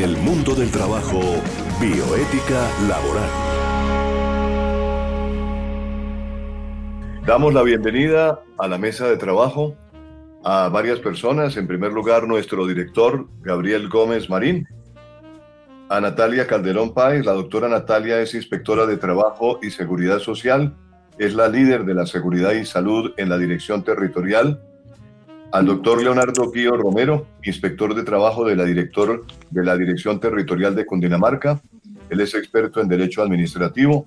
en el mundo del trabajo, bioética laboral. Damos la bienvenida a la mesa de trabajo a varias personas. En primer lugar, nuestro director, Gabriel Gómez Marín. A Natalia Calderón Páez. La doctora Natalia es inspectora de Trabajo y Seguridad Social. Es la líder de la Seguridad y Salud en la Dirección Territorial al doctor Leonardo Guío Romero, inspector de trabajo de la, director de la Dirección Territorial de Cundinamarca. Él es experto en Derecho Administrativo.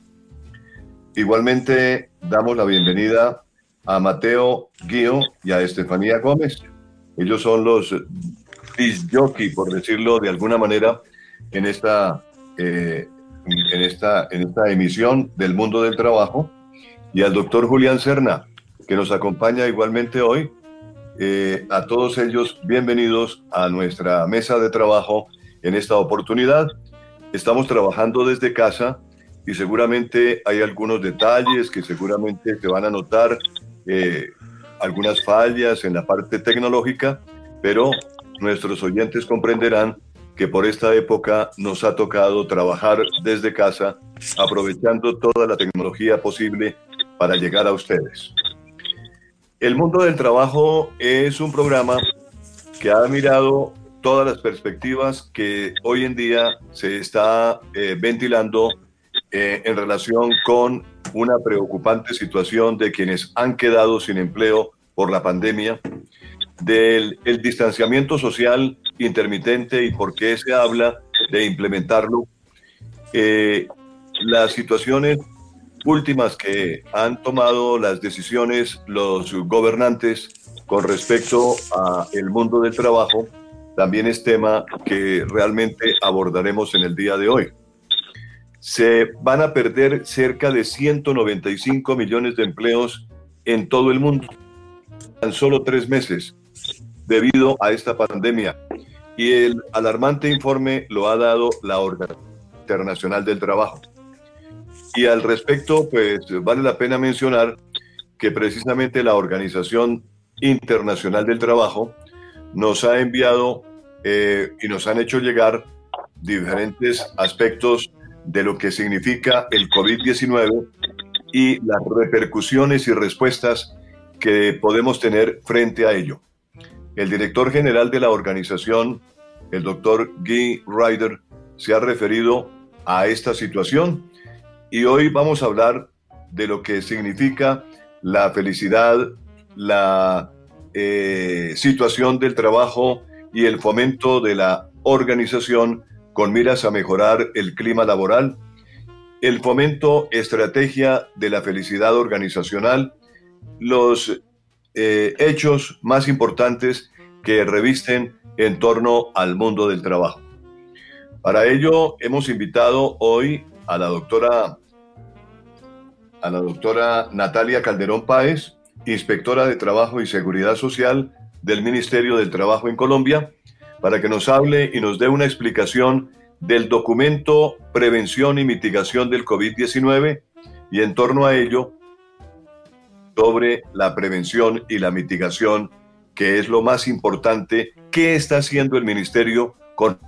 Igualmente damos la bienvenida a Mateo Guío y a Estefanía Gómez. Ellos son los jockey, por decirlo de alguna manera, en esta, eh, en, esta, en esta emisión del mundo del trabajo. Y al doctor Julián Serna, que nos acompaña igualmente hoy eh, a todos ellos, bienvenidos a nuestra mesa de trabajo en esta oportunidad. Estamos trabajando desde casa y seguramente hay algunos detalles que seguramente se van a notar, eh, algunas fallas en la parte tecnológica, pero nuestros oyentes comprenderán que por esta época nos ha tocado trabajar desde casa, aprovechando toda la tecnología posible para llegar a ustedes. El mundo del trabajo es un programa que ha mirado todas las perspectivas que hoy en día se está eh, ventilando eh, en relación con una preocupante situación de quienes han quedado sin empleo por la pandemia, del el distanciamiento social intermitente y por qué se habla de implementarlo, eh, las situaciones últimas que han tomado las decisiones los gobernantes con respecto a el mundo del trabajo también es tema que realmente abordaremos en el día de hoy. Se van a perder cerca de 195 millones de empleos en todo el mundo en solo tres meses debido a esta pandemia. Y el alarmante informe lo ha dado la Organización Internacional del Trabajo. Y al respecto, pues vale la pena mencionar que precisamente la Organización Internacional del Trabajo nos ha enviado eh, y nos han hecho llegar diferentes aspectos de lo que significa el COVID-19 y las repercusiones y respuestas que podemos tener frente a ello. El director general de la organización, el doctor Guy Ryder, se ha referido a esta situación y hoy vamos a hablar de lo que significa la felicidad, la eh, situación del trabajo y el fomento de la organización con miras a mejorar el clima laboral, el fomento estrategia de la felicidad organizacional, los eh, hechos más importantes que revisten en torno al mundo del trabajo. Para ello hemos invitado hoy a la doctora a la doctora Natalia Calderón Páez, inspectora de Trabajo y Seguridad Social del Ministerio del Trabajo en Colombia, para que nos hable y nos dé una explicación del documento Prevención y Mitigación del COVID-19 y en torno a ello sobre la prevención y la mitigación, que es lo más importante. ¿Qué está haciendo el Ministerio con...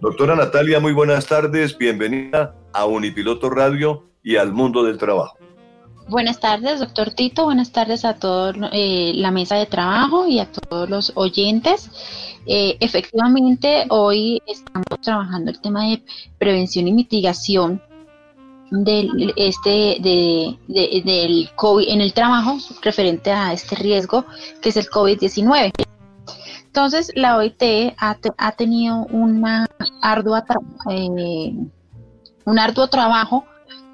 Doctora Natalia, muy buenas tardes, bienvenida a Unipiloto Radio y al mundo del trabajo. Buenas tardes, doctor Tito. Buenas tardes a toda eh, la mesa de trabajo y a todos los oyentes. Eh, efectivamente, hoy estamos trabajando el tema de prevención y mitigación del este de, del COVID en el trabajo referente a este riesgo que es el COVID-19. Entonces, la OIT ha, ha tenido una ardua eh, un arduo trabajo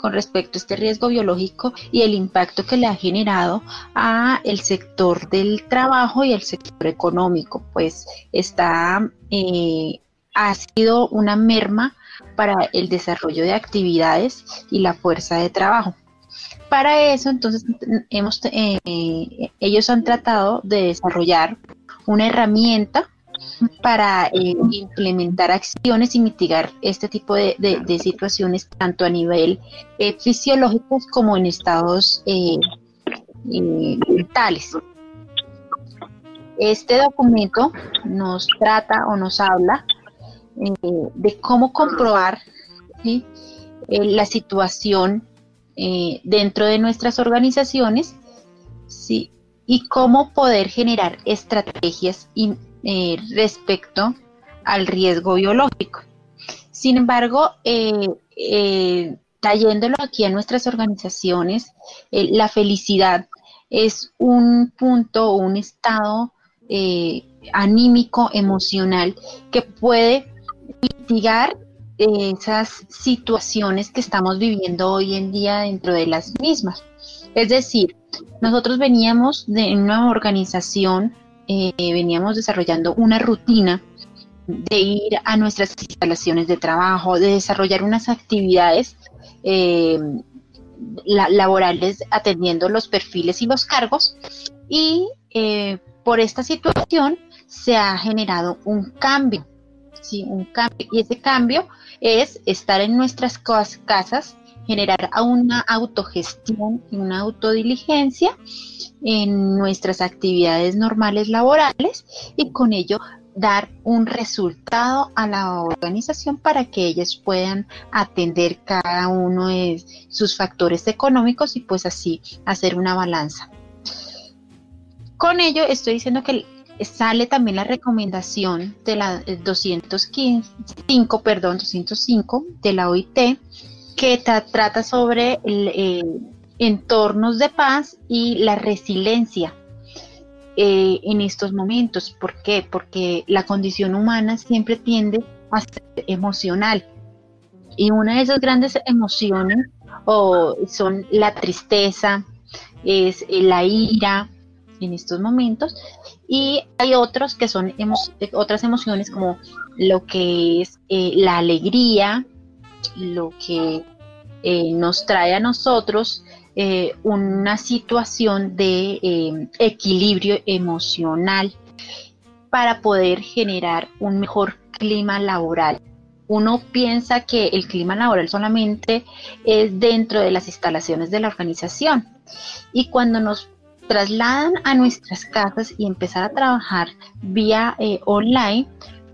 con respecto a este riesgo biológico y el impacto que le ha generado a el sector del trabajo y el sector económico, pues está eh, ha sido una merma para el desarrollo de actividades y la fuerza de trabajo. Para eso, entonces, hemos, eh, ellos han tratado de desarrollar una herramienta para eh, implementar acciones y mitigar este tipo de, situaciones tanto a nivel eh, fisiológico como en estados eh, mentales. Este documento nos trata o nos habla de cómo comprobar la situación dentro de nuestras organizaciones y cómo poder generar estrategias respecto al riesgo biológico. Sin embargo, trayéndolo aquí a nuestras organizaciones, la felicidad es un punto un estado anímico, emocional, que puede mitigar esas situaciones que estamos viviendo hoy en día dentro de las mismas. Es decir, nosotros veníamos de una organización, eh, veníamos desarrollando una rutina de ir a nuestras instalaciones de trabajo, de desarrollar unas actividades eh, laborales atendiendo los perfiles y los cargos. Y eh, por esta situación se ha generado un cambio ¿sí? un cambio. Y ese cambio es estar en nuestras casas, generar una autogestión y una autodiligencia en nuestras actividades normales laborales y con ello dar un resultado a la organización para que ellas puedan atender cada uno de sus factores económicos y pues así hacer una balanza. Con ello estoy diciendo que sale también la recomendación de la 205, eh, perdón, 205 de la OIT, que trata sobre eh, entornos de paz y la resiliencia eh, en estos momentos. ¿Por qué? Porque la condición humana siempre tiende a ser emocional. Y una de esas grandes emociones son la tristeza, es la ira, en estos momentos y hay otros que son otras emociones como lo que es eh, la alegría, lo que eh, nos trae a nosotros eh, una situación de equilibrio emocional para poder generar un mejor clima laboral. Uno piensa que el clima laboral solamente es dentro de las instalaciones de la organización y cuando nos trasladan a nuestras casas y empezar a trabajar vía eh, online,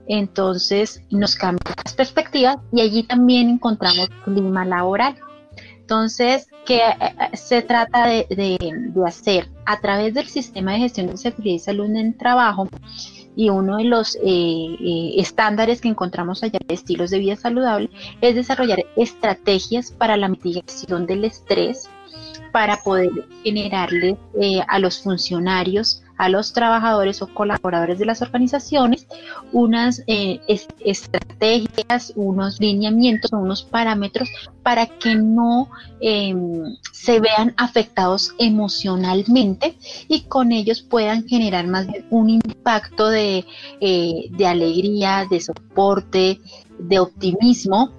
entonces nos cambian las perspectivas y allí también encontramos clima laboral. Entonces, ¿qué eh, eh, se trata de, hacer? A través del sistema de gestión de seguridad y salud en el trabajo y uno de los estándares que encontramos allá de estilos de vida saludable es desarrollar estrategias para la mitigación del estrés, para poder generarle eh, a los funcionarios, a los trabajadores o colaboradores de las organizaciones unas eh, estrategias, unos lineamientos, unos parámetros para que no em, se vean afectados emocionalmente y con ellos puedan generar más bien un impacto de, eh, de alegría, de soporte, de optimismo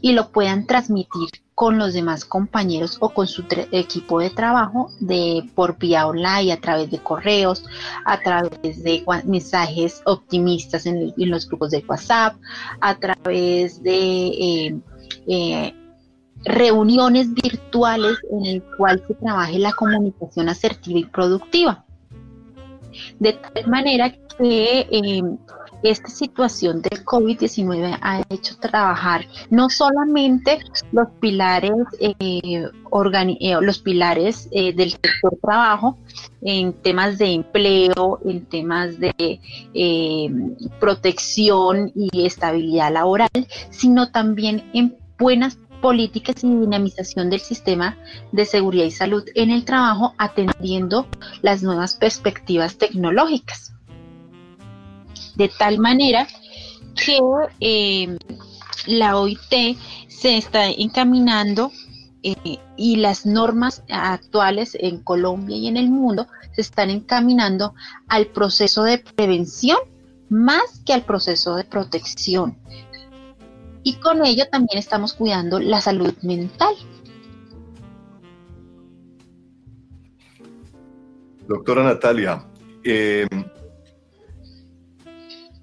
y lo puedan transmitir con los demás compañeros o con su equipo de trabajo de por vía online, a través de correos, a través de mensajes optimistas en, los grupos de WhatsApp, a través de eh, eh, reuniones virtuales en el cual se trabaje la comunicación asertiva y productiva. De tal manera que eh, esta situación del COVID-19 ha hecho trabajar no solamente los pilares, eh, eh, los pilares eh, del sector trabajo en temas de empleo, en temas de protección y estabilidad laboral, sino también en buenas políticas y dinamización del sistema de seguridad y salud en el trabajo, atendiendo las nuevas perspectivas tecnológicas de tal manera que eh, la OIT se está encaminando eh, y las normas actuales en Colombia y en el mundo se están encaminando al proceso de prevención más que al proceso de protección. Y con ello también estamos cuidando la salud mental. Doctora Natalia, eh,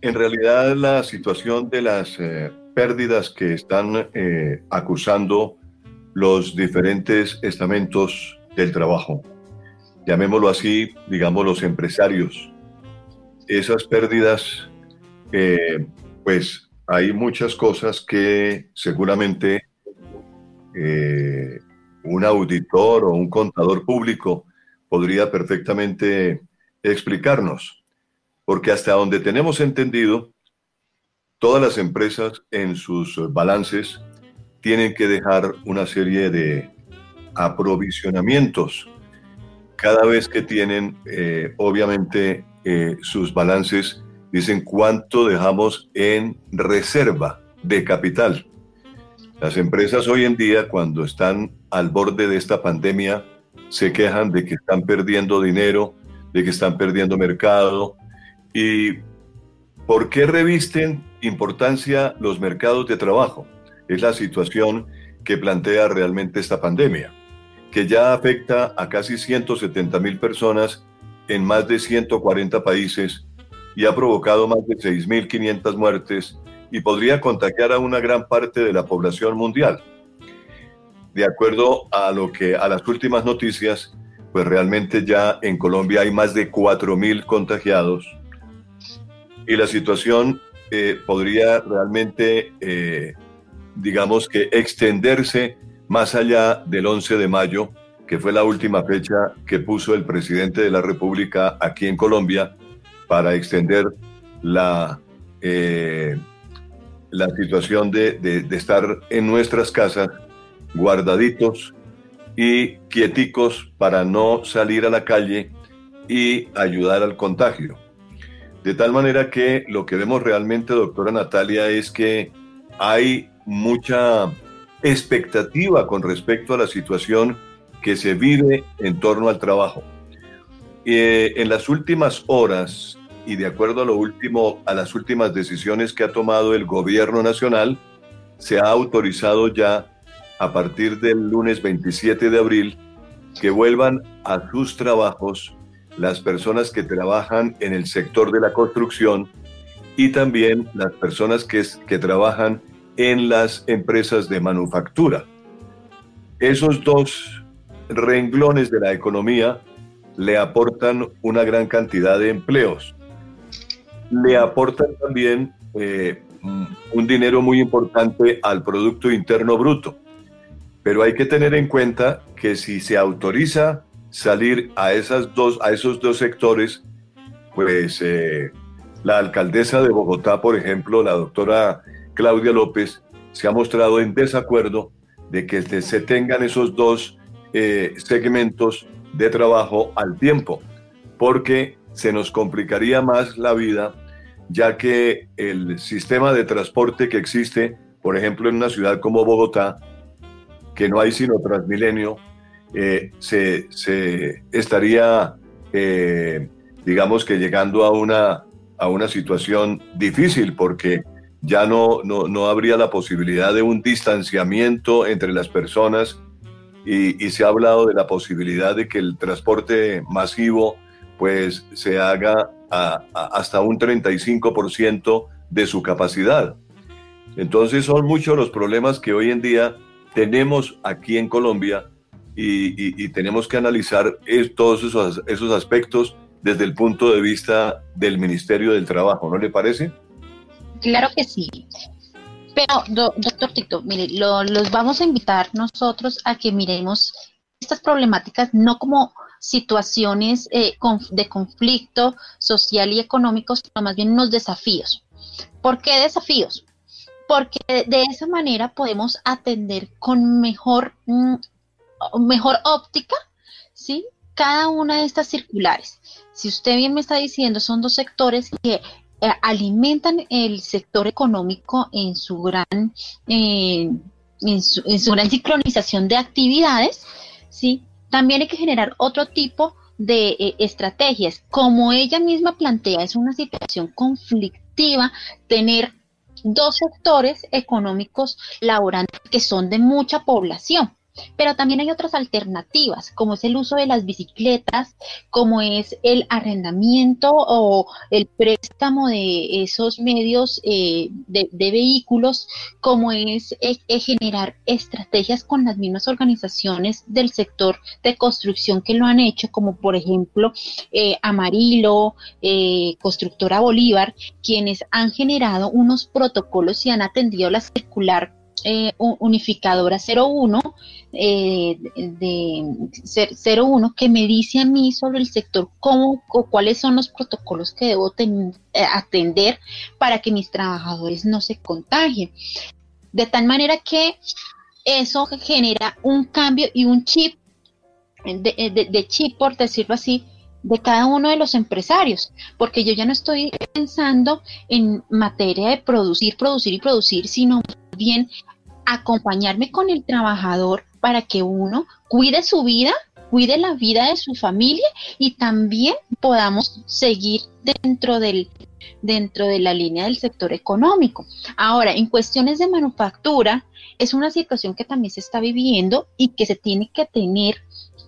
en realidad la situación de las eh, pérdidas que están eh, acusando los diferentes estamentos del trabajo, llamémoslo así, digamos los empresarios, esas pérdidas, pues hay muchas cosas que seguramente eh, un auditor o un contador público podría perfectamente explicarnos, porque hasta donde tenemos entendido, todas las empresas en sus balances tienen que dejar una serie de aprovisionamientos cada vez que tienen, eh, obviamente, eh, sus balances, dicen cuánto dejamos en reserva de capital. Las empresas hoy en día, cuando están al borde de esta pandemia, se quejan de que están perdiendo dinero, de que están perdiendo mercado. ¿Y por qué revisten importancia los mercados de trabajo? Es la situación que plantea realmente esta pandemia, que ya afecta a casi 170 mil personas en más de 140 países y ha provocado más de 6.500 muertes y podría contagiar a una gran parte de la población mundial. De acuerdo a lo que a las últimas noticias, pues realmente ya en Colombia hay más de 4.000 contagiados y la situación eh, podría realmente, eh, digamos que extenderse más allá del 11 de mayo, que fue la última fecha que puso el presidente de la República aquí en Colombia para extender la, eh, la situación de, de, estar en nuestras casas guardaditos y quieticos para no salir a la calle y ayudar al contagio. De tal manera que lo que vemos realmente, doctora Natalia, es que hay mucha expectativa con respecto a la situación que se vive en torno al trabajo. Eh, en las últimas horas y de acuerdo a lo último, a las últimas decisiones que ha tomado el gobierno nacional, se ha autorizado ya a partir del lunes 27 de abril que vuelvan a sus trabajos las personas que trabajan en el sector de la construcción y también las personas que, que trabajan en las empresas de manufactura. Esos dos renglones de la economía le aportan una gran cantidad de empleos le aportan también eh, un dinero muy importante al Producto Interno Bruto. Pero hay que tener en cuenta que si se autoriza salir a, esas dos, a esos dos sectores, pues eh, la alcaldesa de Bogotá, por ejemplo, la doctora Claudia López, se ha mostrado en desacuerdo de que se tengan esos dos eh, segmentos de trabajo al tiempo, porque se nos complicaría más la vida ya que el sistema de transporte que existe, por ejemplo, en una ciudad como Bogotá, que no hay sino Transmilenio, eh, se, estaría, eh, digamos que llegando a una, a una situación difícil porque ya no, no, habría la posibilidad de un distanciamiento entre las personas y, y, se ha hablado de la posibilidad de que el transporte masivo pues se haga hasta un 35% de su capacidad. Entonces son muchos los problemas que hoy en día tenemos aquí en Colombia y, tenemos que analizar todos esos, esos aspectos desde el punto de vista del Ministerio del Trabajo, ¿no le parece? Claro que sí. Pero, doctor Tito, mire, los vamos a invitar nosotros a que miremos estas problemáticas no como situaciones eh, de conflicto social y económico, sino más bien unos desafíos. ¿Por qué desafíos? Porque de esa manera podemos atender con mejor, mm, mejor óptica, ¿sí? Cada una de estas circulares. Si usted bien me está diciendo, son dos sectores que eh, alimentan el sector económico en su gran, eh, en, su, gran sincronización de actividades, ¿sí? También hay que generar otro tipo de eh, estrategias. Como ella misma plantea, es una situación conflictiva tener dos sectores económicos laborantes que son de mucha población. Pero también hay otras alternativas, como es el uso de las bicicletas, como es el arrendamiento o el préstamo de esos medios eh, de, vehículos, como es eh, eh, generar estrategias con las mismas organizaciones del sector de construcción que lo han hecho, como por ejemplo Amarillo, Constructora Bolívar, quienes han generado unos protocolos y han atendido la circular eh, unificadora 01 eh, de 01 que me dice a mí sobre el sector cómo o cuáles son los protocolos que debo eh, atender para que mis trabajadores no se contagien. De tal manera que eso genera un cambio y un chip de, de chip, por decirlo así, de cada uno de los empresarios, porque yo ya no estoy pensando en materia de producir, producir y producir, sino bien acompañarme con el trabajador para que uno cuide su vida, cuide la vida de su familia y también podamos seguir dentro del dentro de la línea del sector económico. Ahora, en cuestiones de manufactura, es una situación que también se está viviendo y que se tiene que tener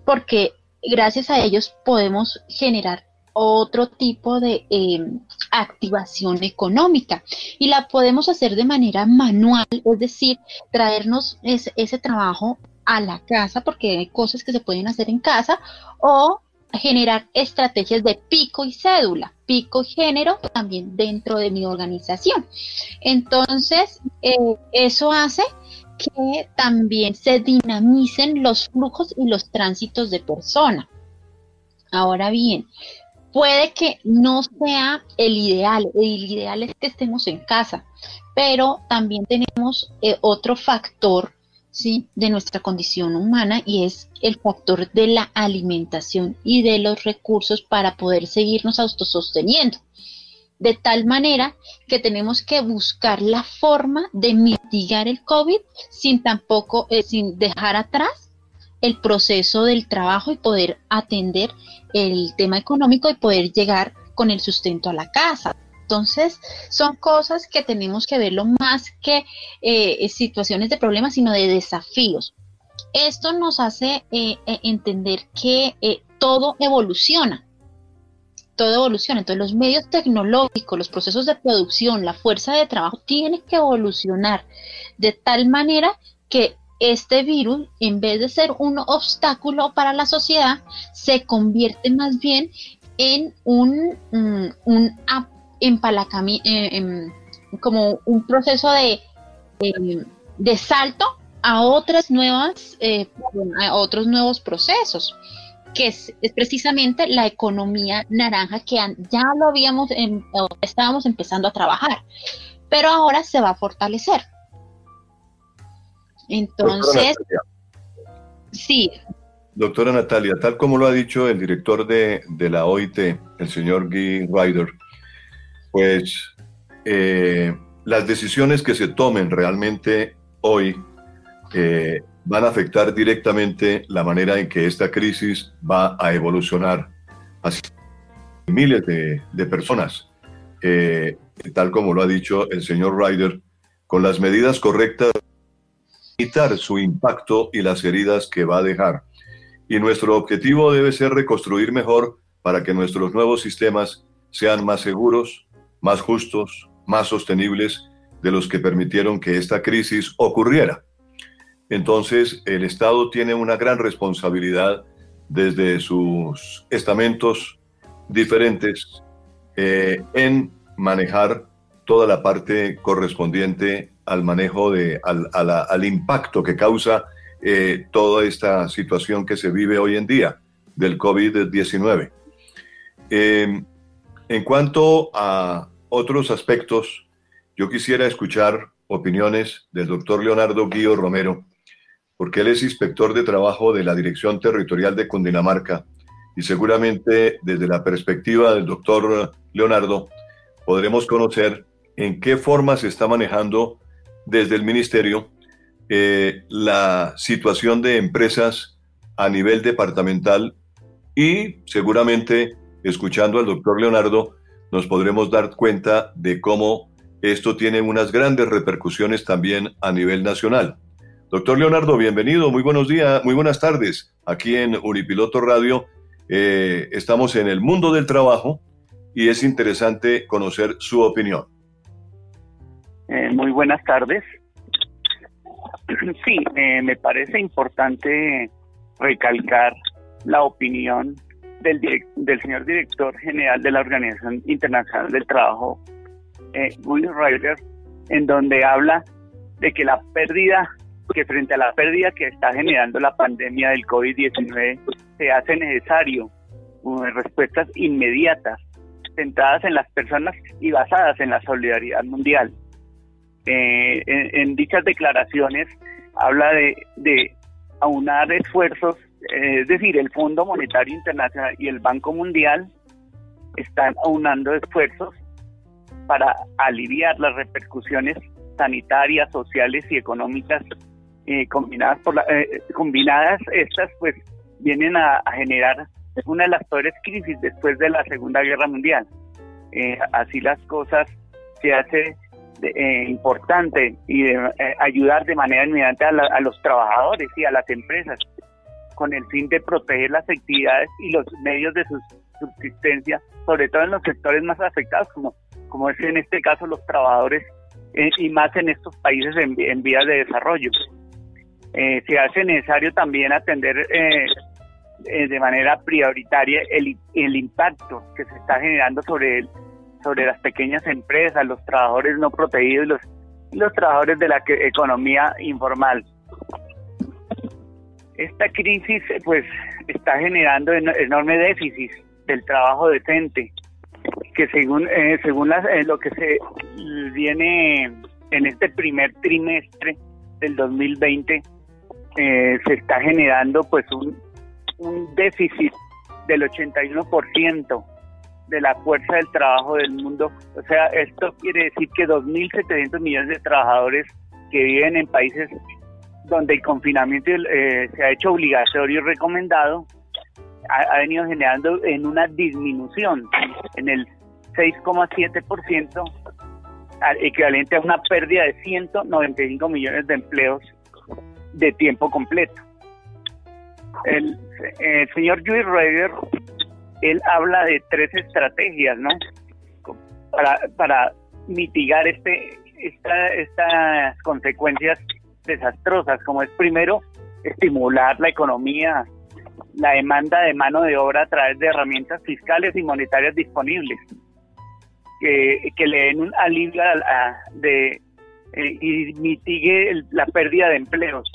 porque gracias a ellos podemos generar otro tipo de em, activación económica y la podemos hacer de manera manual, es decir, traernos ese, trabajo a la casa porque hay cosas que se pueden hacer en casa o generar estrategias de pico y cédula, pico y género también dentro de mi organización. Entonces, eh, eso hace que también se dinamicen los flujos y los tránsitos de persona. Ahora bien, puede que no sea el ideal, el ideal es que estemos en casa, pero también tenemos eh, otro factor ¿sí? de nuestra condición humana y es el factor de la alimentación y de los recursos para poder seguirnos autososteniendo. De tal manera que tenemos que buscar la forma de mitigar el COVID sin tampoco, eh, sin dejar atrás el proceso del trabajo y poder atender el tema económico y poder llegar con el sustento a la casa. Entonces, son cosas que tenemos que verlo más que eh, situaciones de problemas, sino de desafíos. Esto nos hace eh, entender que todo evoluciona, todo evoluciona. Entonces, los medios tecnológicos, los procesos de producción, la fuerza de trabajo tienen que evolucionar de tal manera que este virus, en vez de ser un obstáculo para la sociedad, se convierte más bien en un, mm, un, empalacamiento, eh, como un proceso de, de, salto a otras nuevas, eh, a otros nuevos procesos que es, precisamente la economía naranja que ya lo habíamos, em, estábamos empezando a trabajar, pero ahora se va a fortalecer. Entonces, sí. Doctora Natalia, tal como lo ha dicho el director de, la OIT, el señor Guy Ryder, pues eh, las decisiones que se tomen realmente hoy eh, van a afectar directamente la manera en que esta crisis va a evolucionar hacia miles de, personas. Eh, tal como lo ha dicho el señor Ryder, con las medidas correctas su impacto y las heridas que va a dejar. Y nuestro objetivo debe ser reconstruir mejor para que nuestros nuevos sistemas sean más seguros, más justos, más sostenibles de los que permitieron que esta crisis ocurriera. Entonces, el Estado tiene una gran responsabilidad desde sus estamentos diferentes eh, en manejar toda la parte correspondiente al manejo de, al, al impacto que causa eh, toda esta situación que se vive hoy en día del COVID-19. Em, en cuanto a otros aspectos, yo quisiera escuchar opiniones del doctor Leonardo Guío Romero, porque él es inspector de trabajo de la Dirección Territorial de Cundinamarca y seguramente desde la perspectiva del doctor Leonardo podremos conocer en qué forma se está manejando desde el ministerio eh, la situación de empresas a nivel departamental y seguramente escuchando al doctor Leonardo nos podremos dar cuenta de cómo esto tiene unas grandes repercusiones también a nivel nacional. Doctor Leonardo, bienvenido, muy buenos días, muy buenas tardes. Aquí en Unipiloto Radio eh, estamos en el mundo del trabajo y es interesante conocer su opinión. Eh, muy buenas tardes. Sí, eh, me parece importante recalcar la opinión del, del señor director general de la Organización Internacional del Trabajo, eh, Will Ryder, en donde habla de que la pérdida, que frente a la pérdida que está generando la pandemia del COVID-19, se hace necesario respuestas inmediatas, centradas en las personas y basadas en la solidaridad mundial. Eh, en, dichas declaraciones habla de, aunar esfuerzos, eh, es decir, el Fondo Monetario Internacional y el Banco Mundial están aunando esfuerzos para aliviar las repercusiones sanitarias, sociales y económicas eh, combinadas por la, combinadas estas pues vienen a, generar una de las peores crisis después de la Segunda Guerra Mundial. así las cosas se hace eh, importante y de, eh, ayudar de manera inmediata a, los trabajadores y a las empresas con el fin de proteger las actividades y los medios de su subsistencia, sobre todo en los sectores más afectados, como, como es en este caso los trabajadores eh, y más en estos países en, vías de desarrollo. Se hace necesario también atender de manera prioritaria el, el impacto que se está generando sobre el, sobre las pequeñas empresas, los trabajadores no protegidos los, los trabajadores de la economía informal. Esta crisis pues está generando enorme déficit del trabajo decente, que según eh, según eh, lo que se viene en este primer trimestre del 2020 eh, se está generando pues un, déficit del 81% de la fuerza del trabajo del mundo. O sea, esto quiere decir que 2.700 millones de trabajadores que viven en países donde el confinamiento eh, se ha hecho obligatorio y recomendado, ha, venido generando en una disminución en el 6,7%, equivalente a una pérdida de 195 millones de empleos de tiempo completo. El, el señor Jules Reuter él habla de tres estrategias, ¿no? Para, para mitigar este, estas consecuencias desastrosas, como es primero estimular la economía, la demanda de mano de obra a través de herramientas fiscales y monetarias disponibles, que, que le den un alivio de, eh, y mitigue la pérdida de empleos,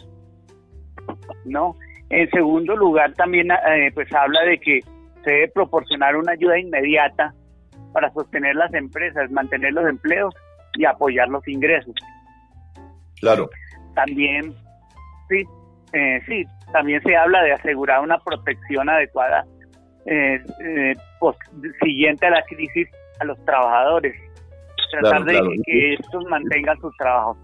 ¿no? En segundo lugar, también eh, pues habla de que se debe proporcionar una ayuda inmediata para sostener las empresas, mantener los empleos y apoyar los ingresos. Claro. También, sí, eh, sí, también se habla de asegurar una protección adecuada eh, eh siguiente a la crisis a los trabajadores. Tratar de que estos mantengan sus trabajos.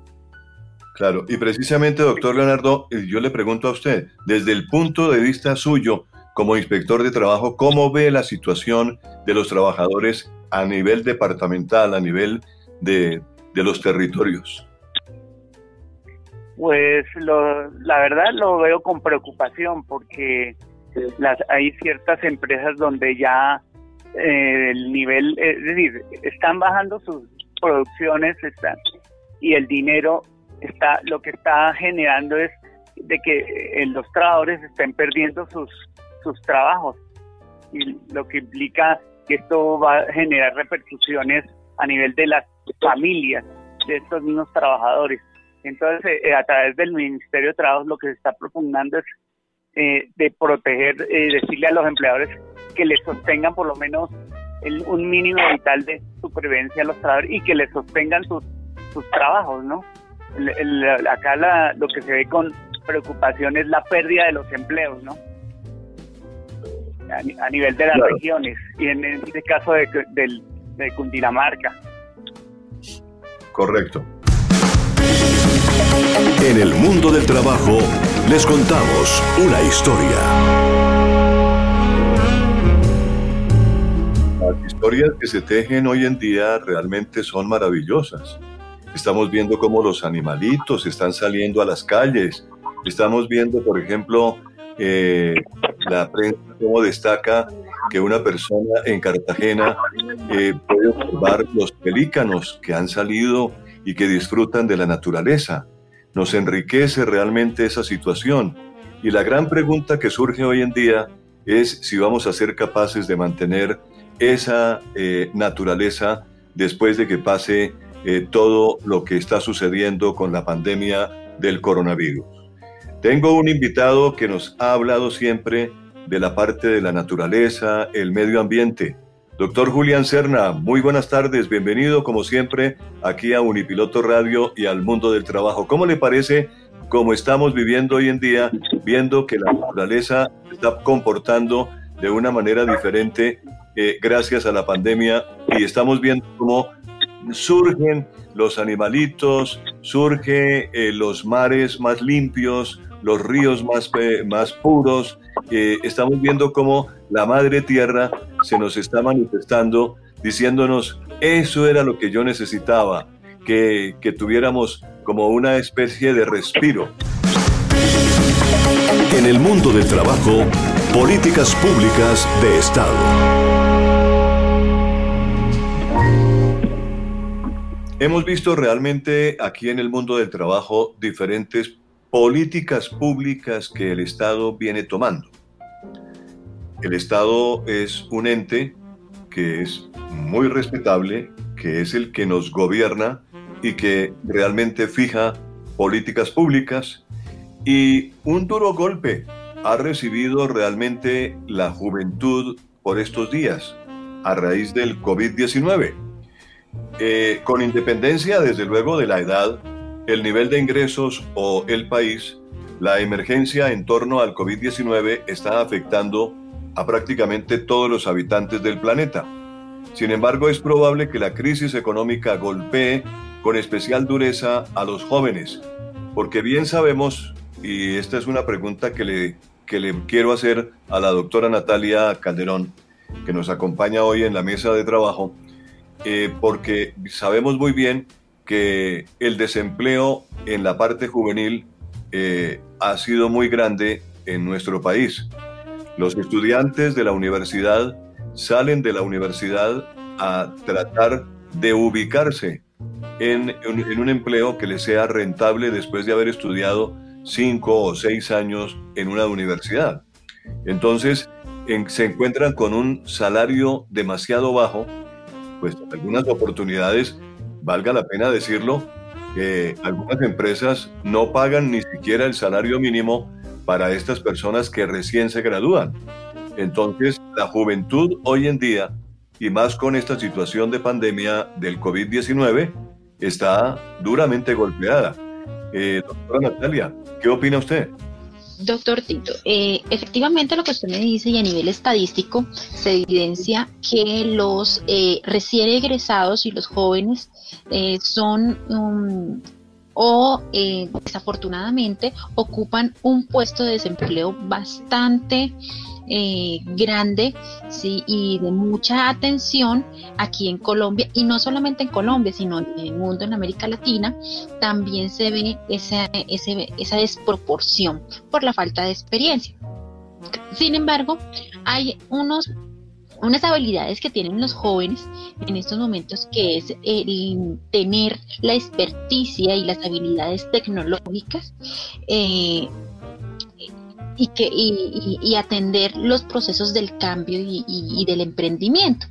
Claro, y precisamente, doctor Leonardo, eh, yo le pregunto a usted, desde el punto de vista suyo, como inspector de trabajo, ¿cómo ve la situación de los trabajadores a nivel departamental, a nivel de, los territorios? Pues la verdad lo veo con preocupación porque las, hay ciertas empresas donde ya eh, el nivel, es decir, están bajando sus producciones y el dinero está, lo que está generando es de que eh, los trabajadores estén perdiendo sus sus trabajos y lo que implica que esto va a generar repercusiones a nivel de las familias de estos mismos trabajadores. Entonces, eh, a través del Ministerio de Trabajo lo que se está proponiendo es eh, de proteger, eh, decirle a los empleadores que les sostengan por lo menos un mínimo vital de supervivencia a los trabajadores y que les sostengan sus, sus trabajos, ¿no? Acá lo que se ve con preocupación es la pérdida de los empleos, ¿no? a, nivel de las regiones y en este caso de, de Cundinamarca. Correcto. En el mundo del trabajo les contamos una historia. Las historias que se tejen hoy en día realmente son maravillosas. Estamos viendo cómo los animalitos están saliendo a las calles, estamos viendo, por ejemplo, eh, la prensa cómo destaca que una persona en Cartagena eh, puede observar los pelícanos que han salido y que disfrutan de la naturaleza. Nos enriquece realmente esa situación. Y la gran pregunta que surge hoy en día es si vamos a ser capaces de mantener esa eh, naturaleza después de que pase eh, todo lo que está sucediendo con la pandemia del coronavirus. Tengo un invitado que nos ha hablado siempre de la parte de la naturaleza, el medio ambiente. Doctor Julián Serna, muy buenas tardes, bienvenido como siempre aquí a Unipiloto Radio y al mundo del trabajo. ¿Cómo le parece cómo estamos viviendo hoy en día, viendo que la naturaleza está comportando de una manera diferente eh, gracias a la pandemia y estamos viendo cómo surgen los animalitos, surgen eh, los mares más limpios, los ríos más, eh, más puros, estamos viendo cómo la madre tierra se nos está manifestando diciéndonos, eso era lo que yo necesitaba, que, que tuviéramos como una especie de respiro. En el mundo del trabajo, políticas públicas de Estado. Hemos visto realmente aquí en el mundo del trabajo diferentes políticas públicas que el Estado viene tomando. El Estado es un ente que es muy respetable, que es el que nos gobierna y que realmente fija políticas públicas. Y un duro golpe ha recibido realmente la juventud por estos días a raíz del COVID-19. Eh, con independencia, desde luego, de la edad, el nivel de ingresos o el país, la emergencia en torno al COVID-19 está afectando a prácticamente todos los habitantes del planeta. Sin embargo, es probable que la crisis económica golpee con especial dureza a los jóvenes, porque bien sabemos, y esta es una pregunta que le, que le quiero hacer a la doctora Natalia Calderón, que nos acompaña hoy en la mesa de trabajo, eh, porque sabemos muy bien que el desempleo en la parte juvenil eh, ha sido muy grande en nuestro país. Los estudiantes de la universidad salen de la universidad a tratar de ubicarse en, un empleo que les sea rentable después de haber estudiado cinco o seis años en una universidad. Entonces, se encuentran con un salario demasiado bajo, pues algunas oportunidades, valga la pena decirlo, algunas empresas no pagan ni siquiera el salario mínimo para estas personas que recién se gradúan. Entonces, la juventud hoy en día, y más con esta situación de pandemia del COVID-19, está duramente golpeada. Eh, doctora Natalia, ¿qué opina usted? Doctor Tito, eh, efectivamente lo que usted me dice y a nivel estadístico se evidencia que los eh, recién egresados y los jóvenes son um, o eh, desafortunadamente ocupan un puesto de desempleo bastante eh, grande ¿sí? y de mucha atención aquí en Colombia y no solamente en Colombia sino en el mundo en América Latina también se ve esa, esa desproporción por la falta de experiencia sin embargo hay unos unas habilidades que tienen los jóvenes en estos momentos, que es el tener la experticia y las habilidades tecnológicas eh, y, que, y, atender los procesos del cambio y, del emprendimiento.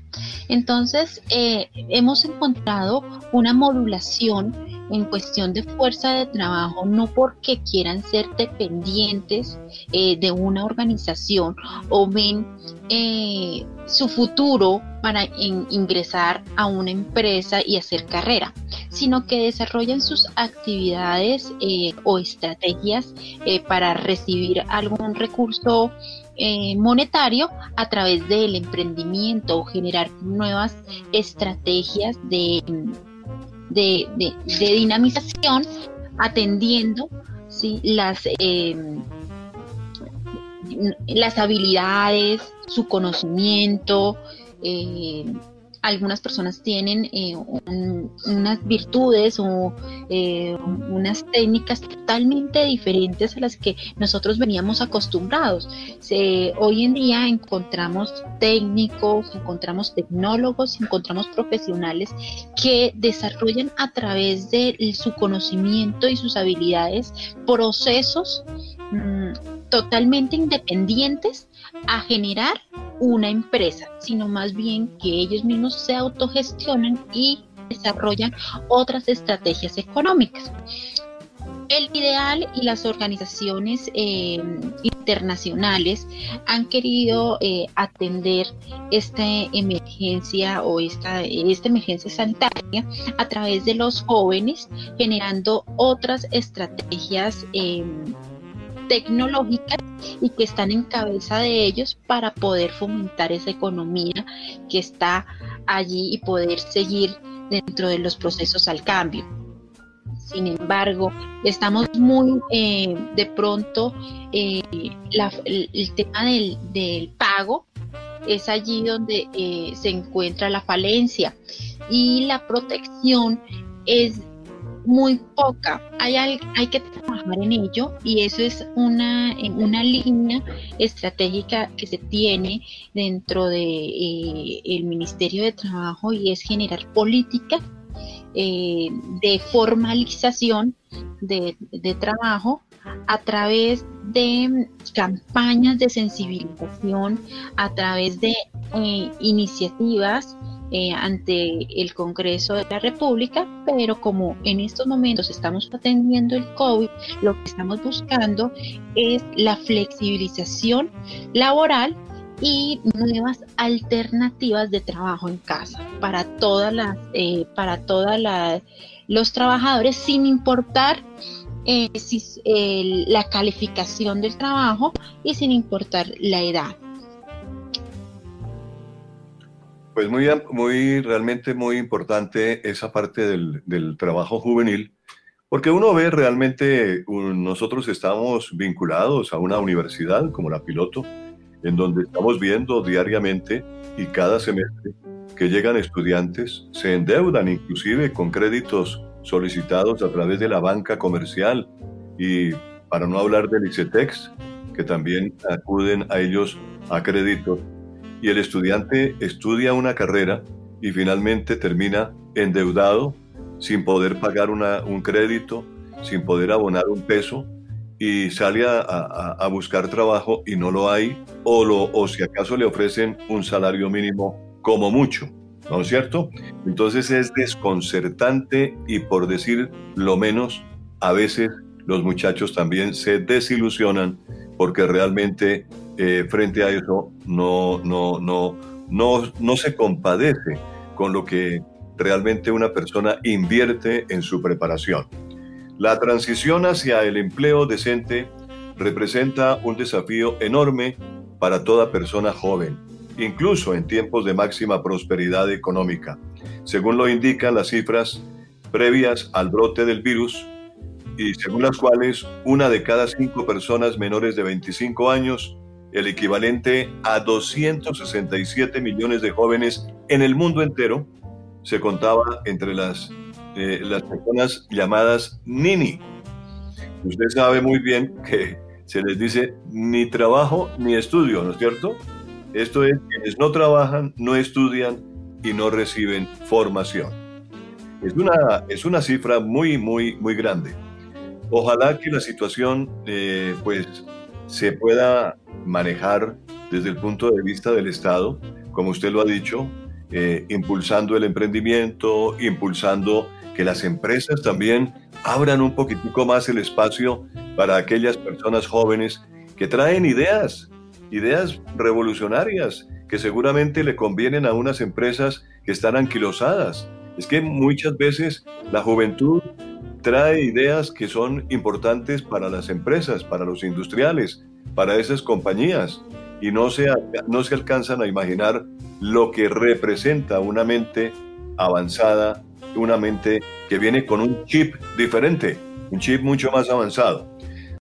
Entonces, eh, hemos encontrado una modulación en cuestión de fuerza de trabajo, no porque quieran ser dependientes eh, de una organización o ven eh, su futuro para ingresar a una empresa y hacer carrera, sino que desarrollan sus actividades eh, o estrategias para recibir algún recurso monetario a través del emprendimiento o generar nuevas estrategias de de, dinamización atendiendo las, em, las habilidades, su conocimiento, em, algunas personas tienen eh, unas virtudes o eh, unas técnicas totalmente diferentes a las que nosotros veníamos acostumbrados. hoy en día encontramos técnicos, encontramos tecnólogos, encontramos profesionales que desarrollan a través de su conocimiento y sus habilidades procesos mm, totalmente independientes a generar una empresa, sino más bien que ellos mismos se autogestionan y desarrollan otras estrategias económicas. El ideal y las organizaciones eh, internacionales han querido eh, atender esta emergencia o esta, esta emergencia sanitaria a través de los jóvenes, generando otras estrategias eh, tecnológicas y que están en cabeza de ellos para poder fomentar esa economía que está allí y poder seguir dentro de los procesos al cambio. Sin embargo, estamos muy eh, de pronto, eh, el, tema del, pago es allí donde eh, se encuentra la falencia y la protección es muy poca. Hay, hay que trabajar en ello y eso es una, una línea estratégica que se tiene dentro del de, eh, el Ministerio de Trabajo y es generar políticas eh, de formalización de, de trabajo a través de campañas de sensibilización, a través de eh, iniciativas eh, ante el Congreso de la República, pero como en estos momentos estamos atendiendo el COVID, lo que estamos buscando es la flexibilización laboral y nuevas alternativas de trabajo en casa para todas las eh, para todas las los trabajadores sin importar eh, la calificación del trabajo y sin importar la edad Pues muy, muy, realmente muy importante esa parte del, del trabajo juvenil, porque uno ve realmente, nosotros estamos vinculados a una universidad como la Piloto, en donde estamos viendo diariamente y cada semestre que llegan estudiantes, se endeudan inclusive con créditos solicitados a través de la banca comercial. Y para no hablar del ICETEX, que también acuden a ellos a créditos y el estudiante estudia una carrera y finalmente termina endeudado, sin poder pagar un crédito, sin poder abonar un peso y sale a, buscar trabajo y no lo hay o, lo, o si acaso le ofrecen un salario mínimo como mucho, ¿no es cierto? Entonces es desconcertante y por decir lo menos, a veces los muchachos también se desilusionan porque realmente eh, frente a eso no, no, no, no, no se compadece con lo que realmente una persona invierte en su preparación. La transición hacia el empleo decente representa un desafío enorme para toda persona joven, incluso en tiempos de máxima prosperidad económica, según lo indican las cifras previas al brote del virus y según las cuales una de cada cinco personas menores de 25 años el equivalente a 267 millones de jóvenes en el mundo entero, se contaba entre las, eh, las personas llamadas Nini. Usted sabe muy bien que se les dice ni trabajo ni estudio, ¿no es cierto? Esto es, quienes no trabajan, no estudian y no reciben formación. Es una, es una cifra muy, muy, muy grande. Ojalá que la situación, eh, pues, se pueda manejar desde el punto de vista del Estado, como usted lo ha dicho, eh, impulsando el emprendimiento, impulsando que las empresas también abran un poquitico más el espacio para aquellas personas jóvenes que traen ideas, ideas revolucionarias que seguramente le convienen a unas empresas que están anquilosadas. Es que muchas veces la juventud trae ideas que son importantes para las empresas, para los industriales, para esas compañías y no se, no se alcanzan a imaginar lo que representa una mente avanzada, una mente que viene con un chip diferente, un chip mucho más avanzado.